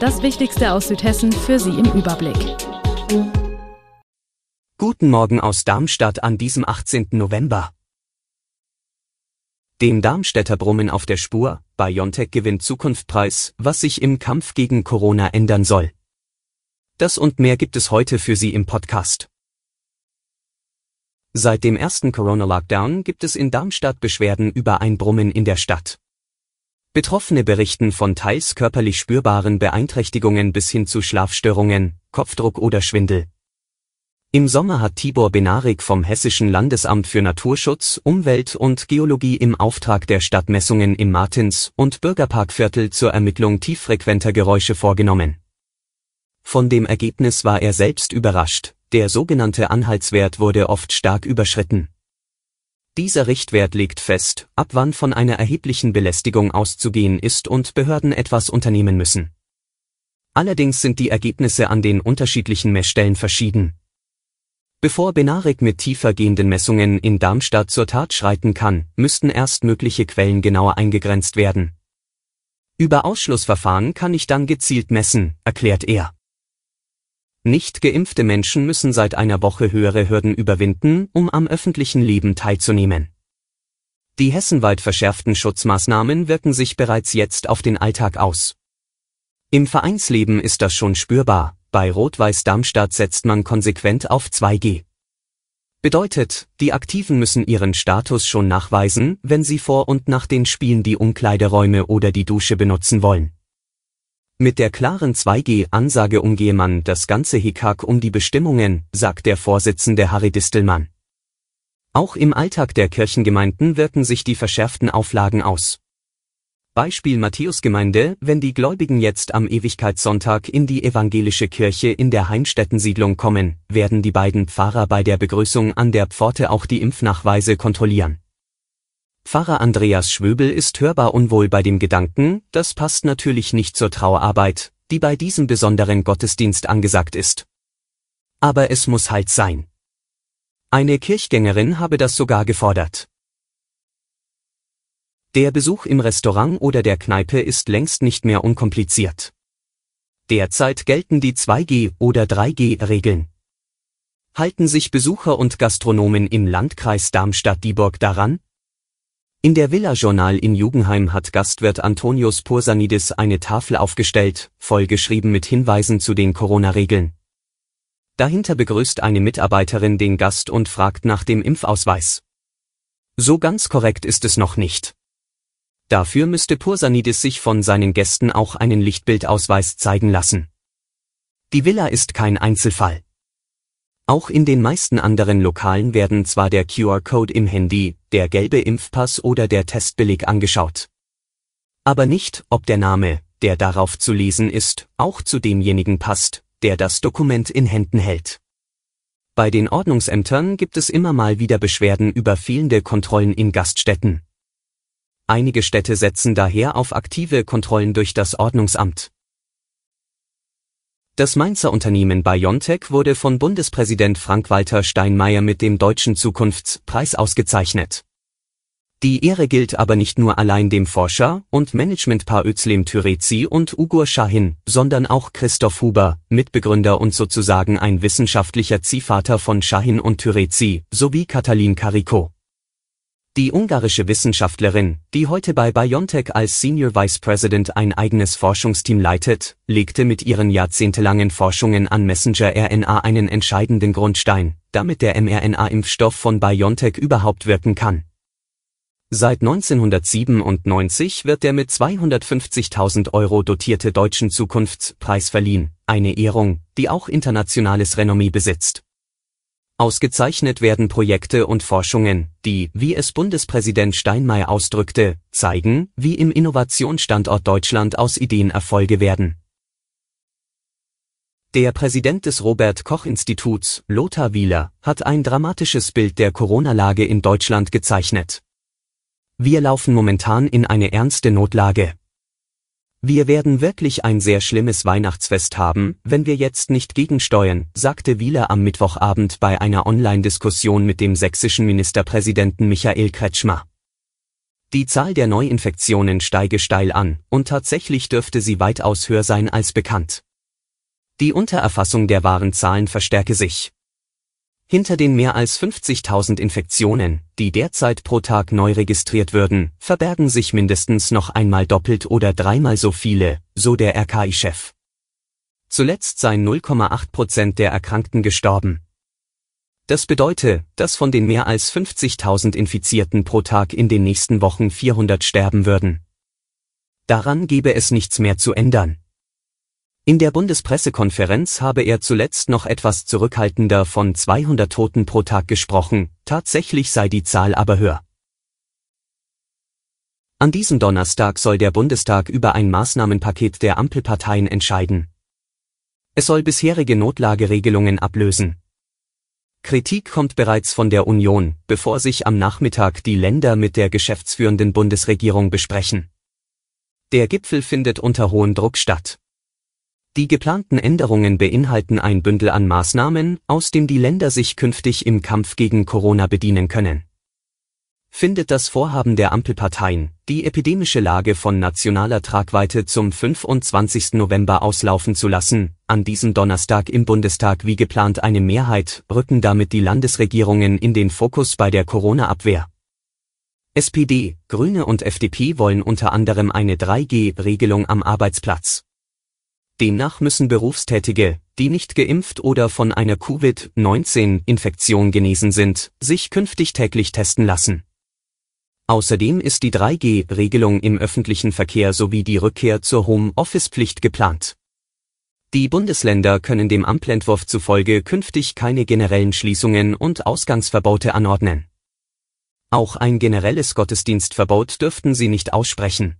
Das Wichtigste aus Südhessen für Sie im Überblick. Guten Morgen aus Darmstadt an diesem 18. November. Dem Darmstädter Brummen auf der Spur, BioNTech gewinnt Zukunftpreis, was sich im Kampf gegen Corona ändern soll. Das und mehr gibt es heute für Sie im Podcast. Seit dem ersten Corona-Lockdown gibt es in Darmstadt Beschwerden über ein Brummen in der Stadt. Betroffene berichten von teils körperlich spürbaren Beeinträchtigungen bis hin zu Schlafstörungen, Kopfdruck oder Schwindel. Im Sommer hat Tibor Benarik vom Hessischen Landesamt für Naturschutz, Umwelt und Geologie im Auftrag der Stadt Messungen im Martins- und Bürgerparkviertel zur Ermittlung tieffrequenter Geräusche vorgenommen. Von dem Ergebnis war er selbst überrascht, der sogenannte Anhaltswert wurde oft stark überschritten. Dieser Richtwert legt fest, ab wann von einer erheblichen Belästigung auszugehen ist und Behörden etwas unternehmen müssen. Allerdings sind die Ergebnisse an den unterschiedlichen Messstellen verschieden. Bevor Benarik mit tiefer gehenden Messungen in Darmstadt zur Tat schreiten kann, müssten erst mögliche Quellen genauer eingegrenzt werden. Über Ausschlussverfahren kann ich dann gezielt messen, erklärt er. Nicht geimpfte Menschen müssen seit einer Woche höhere Hürden überwinden, um am öffentlichen Leben teilzunehmen. Die hessenweit verschärften Schutzmaßnahmen wirken sich bereits jetzt auf den Alltag aus. Im Vereinsleben ist das schon spürbar, bei Rot-Weiß Darmstadt setzt man konsequent auf 2G. Bedeutet, die Aktiven müssen ihren Status schon nachweisen, wenn sie vor und nach den Spielen die Umkleideräume oder die Dusche benutzen wollen. Mit der klaren 2G-Ansage umgehe man das ganze Hickhack um die Bestimmungen, sagt der Vorsitzende Harry Distelmann. Auch im Alltag der Kirchengemeinden wirken sich die verschärften Auflagen aus. Beispiel Matthäusgemeinde, wenn die Gläubigen jetzt am Ewigkeitssonntag in die evangelische Kirche in der Heimstättensiedlung kommen, werden die beiden Pfarrer bei der Begrüßung an der Pforte auch die Impfnachweise kontrollieren. Pfarrer Andreas Schwöbel ist hörbar unwohl bei dem Gedanken, das passt natürlich nicht zur Trauerarbeit, die bei diesem besonderen Gottesdienst angesagt ist. Aber es muss halt sein. Eine Kirchgängerin habe das sogar gefordert. Der Besuch im Restaurant oder der Kneipe ist längst nicht mehr unkompliziert. Derzeit gelten die 2G- oder 3G-Regeln. Halten sich Besucher und Gastronomen im Landkreis Darmstadt-Dieburg daran? In der Villa Journal in Jugendheim hat Gastwirt Antonius Pursanidis eine Tafel aufgestellt, vollgeschrieben mit Hinweisen zu den Corona-Regeln. Dahinter begrüßt eine Mitarbeiterin den Gast und fragt nach dem Impfausweis. So ganz korrekt ist es noch nicht. Dafür müsste Pursanidis sich von seinen Gästen auch einen Lichtbildausweis zeigen lassen. Die Villa ist kein Einzelfall. Auch in den meisten anderen Lokalen werden zwar der QR-Code im Handy, der gelbe Impfpass oder der Testbeleg angeschaut. Aber nicht, ob der Name, der darauf zu lesen ist, auch zu demjenigen passt, der das Dokument in Händen hält. Bei den Ordnungsämtern gibt es immer mal wieder Beschwerden über fehlende Kontrollen in Gaststätten. Einige Städte setzen daher auf aktive Kontrollen durch das Ordnungsamt. Das Mainzer Unternehmen BioNTech wurde von Bundespräsident Frank-Walter Steinmeier mit dem Deutschen Zukunftspreis ausgezeichnet. Die Ehre gilt aber nicht nur allein dem Forscher und Managementpaar Özlem Türeci und Ugur Shahin, sondern auch Christoph Huber, Mitbegründer und sozusagen ein wissenschaftlicher Ziehvater von Shahin und Türeci, sowie Katalin Kariko. Die ungarische Wissenschaftlerin, die heute bei BioNTech als Senior Vice President ein eigenes Forschungsteam leitet, legte mit ihren jahrzehntelangen Forschungen an Messenger-RNA einen entscheidenden Grundstein, damit der mRNA-Impfstoff von BioNTech überhaupt wirken kann. Seit 1997 wird der mit 250.000 Euro dotierte Deutschen Zukunftspreis verliehen, eine Ehrung, die auch internationales Renommee besitzt. Ausgezeichnet werden Projekte und Forschungen, die, wie es Bundespräsident Steinmeier ausdrückte, zeigen, wie im Innovationsstandort Deutschland aus Ideen Erfolge werden Der Präsident des Robert Koch Instituts, Lothar Wieler, hat ein dramatisches Bild der Corona-Lage in Deutschland gezeichnet. Wir laufen momentan in eine ernste Notlage. Wir werden wirklich ein sehr schlimmes Weihnachtsfest haben, wenn wir jetzt nicht gegensteuern, sagte Wieler am Mittwochabend bei einer Online-Diskussion mit dem sächsischen Ministerpräsidenten Michael Kretschmer. Die Zahl der Neuinfektionen steige steil an, und tatsächlich dürfte sie weitaus höher sein als bekannt. Die Untererfassung der wahren Zahlen verstärke sich. Hinter den mehr als 50.000 Infektionen, die derzeit pro Tag neu registriert würden, verbergen sich mindestens noch einmal doppelt oder dreimal so viele, so der RKI-Chef. Zuletzt seien 0,8 Prozent der Erkrankten gestorben. Das bedeutet, dass von den mehr als 50.000 Infizierten pro Tag in den nächsten Wochen 400 sterben würden. Daran gebe es nichts mehr zu ändern. In der Bundespressekonferenz habe er zuletzt noch etwas zurückhaltender von 200 Toten pro Tag gesprochen, tatsächlich sei die Zahl aber höher. An diesem Donnerstag soll der Bundestag über ein Maßnahmenpaket der Ampelparteien entscheiden. Es soll bisherige Notlageregelungen ablösen. Kritik kommt bereits von der Union, bevor sich am Nachmittag die Länder mit der geschäftsführenden Bundesregierung besprechen. Der Gipfel findet unter hohem Druck statt. Die geplanten Änderungen beinhalten ein Bündel an Maßnahmen, aus dem die Länder sich künftig im Kampf gegen Corona bedienen können. Findet das Vorhaben der Ampelparteien, die epidemische Lage von nationaler Tragweite zum 25. November auslaufen zu lassen, an diesem Donnerstag im Bundestag wie geplant eine Mehrheit, rücken damit die Landesregierungen in den Fokus bei der Corona-Abwehr. SPD, Grüne und FDP wollen unter anderem eine 3G-Regelung am Arbeitsplatz. Demnach müssen Berufstätige, die nicht geimpft oder von einer Covid-19-Infektion genesen sind, sich künftig täglich testen lassen. Außerdem ist die 3G-Regelung im öffentlichen Verkehr sowie die Rückkehr zur Home-Office-Pflicht geplant. Die Bundesländer können dem Amtentwurf zufolge künftig keine generellen Schließungen und Ausgangsverbote anordnen. Auch ein generelles Gottesdienstverbot dürften sie nicht aussprechen.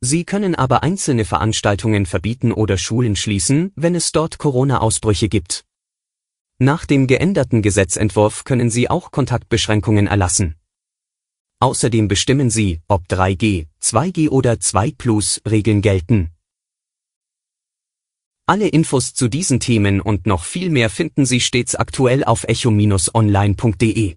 Sie können aber einzelne Veranstaltungen verbieten oder Schulen schließen, wenn es dort Corona-Ausbrüche gibt. Nach dem geänderten Gesetzentwurf können Sie auch Kontaktbeschränkungen erlassen. Außerdem bestimmen Sie, ob 3G, 2G oder 2 Plus Regeln gelten. Alle Infos zu diesen Themen und noch viel mehr finden Sie stets aktuell auf echo-online.de.